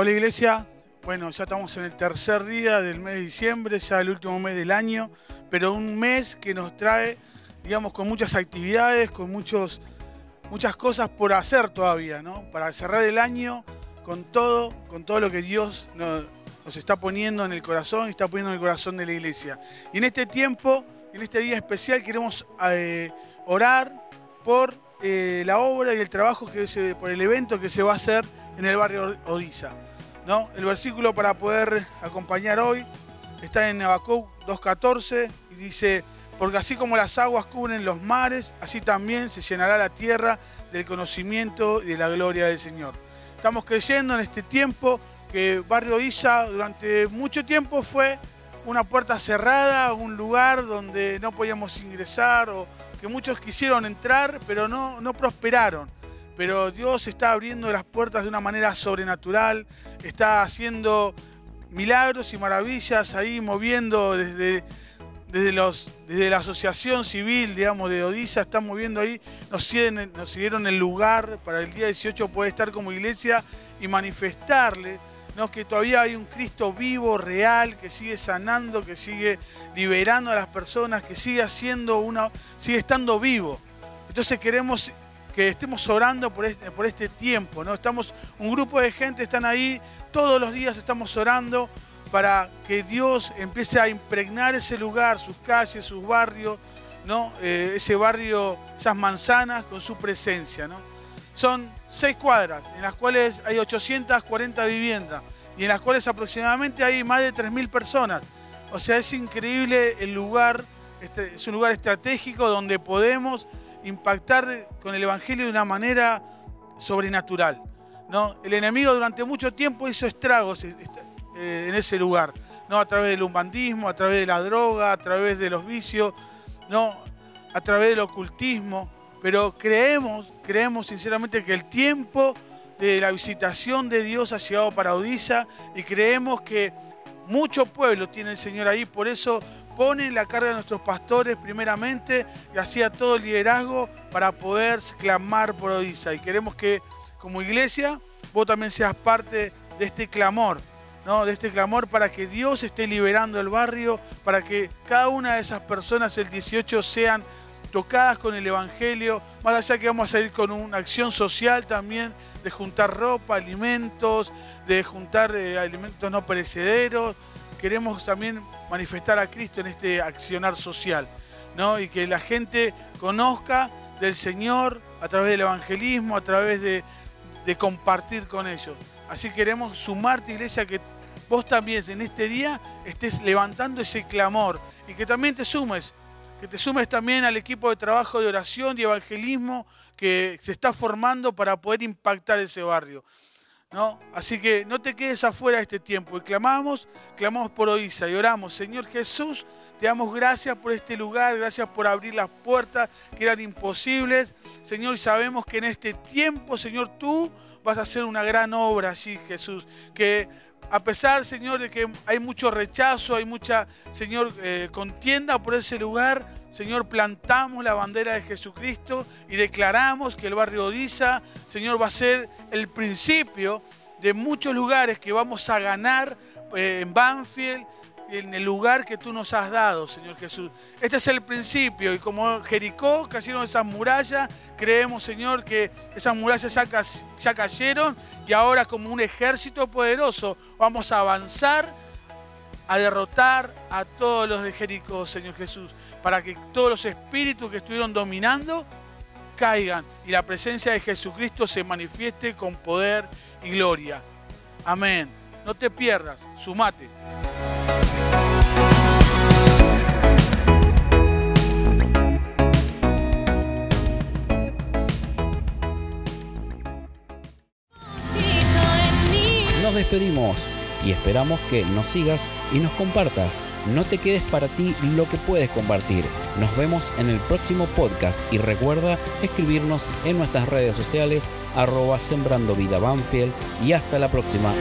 Hola iglesia, bueno, ya estamos en el tercer día del mes de diciembre, ya el último mes del año, pero un mes que nos trae, digamos, con muchas actividades, con muchos, muchas cosas por hacer todavía, ¿no? Para cerrar el año con todo, con todo lo que Dios nos, está poniendo en el corazón y está poniendo en el corazón de la iglesia. Y en este tiempo, en este día especial, queremos eh, orar por eh, la obra y el trabajo que por el evento que se va a hacer en el barrio Odisa. ¿no? El versículo para poder acompañar hoy está en Habacuc 2.14 y dice, porque así como las aguas cubren los mares, así también se llenará la tierra del conocimiento y de la gloria del Señor. Estamos creyendo en este tiempo que Barrio Odisa durante mucho tiempo fue una puerta cerrada, un lugar donde no podíamos ingresar o que muchos quisieron entrar pero no, no prosperaron. Pero Dios está abriendo las puertas de una manera sobrenatural, está haciendo milagros y maravillas ahí, moviendo desde, desde, los, desde la asociación civil, digamos, de Odisa, está moviendo ahí, nos, nos dieron el lugar para el día 18 poder estar como iglesia y manifestarle ¿no? que todavía hay un Cristo vivo, real, que sigue sanando, que sigue liberando a las personas, que sigue haciendo una, sigue estando vivo. Entonces queremos que estemos orando por este, este tiempo, ¿no? Estamos, un grupo de gente están ahí, todos los días estamos orando para que Dios empiece a impregnar ese lugar, sus calles, sus barrios, ¿no? Eh, ese barrio, esas manzanas con su presencia, ¿no? Son seis cuadras en las cuales hay 840 viviendas y en las cuales aproximadamente hay más de 3.000 personas. O sea, es increíble el lugar, este, es un lugar estratégico donde podemos impactar con el Evangelio de una manera sobrenatural. ¿no? El enemigo durante mucho tiempo hizo estragos eh, en ese lugar, ¿no? a través del umbandismo, a través de la droga, a través de los vicios, ¿no? a través del ocultismo, pero creemos, creemos sinceramente que el tiempo de la visitación de Dios ha llegado para Odisa y creemos que mucho pueblo tiene el Señor ahí, por eso pone la carga de nuestros pastores primeramente y hacía todo el liderazgo para poder clamar por Odisa. Y queremos que como iglesia vos también seas parte de este clamor, ¿no? de este clamor para que Dios esté liberando el barrio, para que cada una de esas personas el 18 sean tocadas con el Evangelio, más allá que vamos a ir con una acción social también de juntar ropa, alimentos, de juntar eh, alimentos no perecederos. Queremos también manifestar a Cristo en este accionar social, ¿no? Y que la gente conozca del Señor a través del evangelismo, a través de, compartir con ellos. Así queremos sumarte, iglesia, que vos también en este día estés levantando ese clamor y que también te sumes, que te sumes también al equipo de trabajo de oración y evangelismo que se está formando para poder impactar ese barrio. ¿no? Así que no te quedes afuera de este tiempo. Y clamamos, clamamos por Oisa y oramos. Señor Jesús, te damos gracias por este lugar, gracias por abrir las puertas que eran imposibles. Señor, y sabemos que en este tiempo, Señor, tú vas a hacer una gran obra así, Jesús. Que a pesar, Señor, de que hay mucho rechazo, hay mucha, Señor, eh, contienda por ese lugar, Señor, plantamos la bandera de Jesucristo y declaramos que el barrio Odisa, Señor, va a ser el principio de muchos lugares que vamos a ganar eh, en Banfield, en el lugar que tú nos has dado, Señor Jesús. Este es el principio y como Jericó cayeron esas murallas, creemos, Señor, que esas murallas ya, ya cayeron y ahora como un ejército poderoso vamos a avanzar a derrotar a todos los de Jericó, Señor Jesús para que todos los espíritus que estuvieron dominando caigan y la presencia de Jesucristo se manifieste con poder y gloria. Amén. No te pierdas, sumate. Nos despedimos y esperamos que nos sigas y nos compartas. No te quedes para ti lo que puedes compartir. Nos vemos en el próximo podcast y recuerda escribirnos en nuestras redes sociales arroba sembrando vida Banfield y hasta la próxima.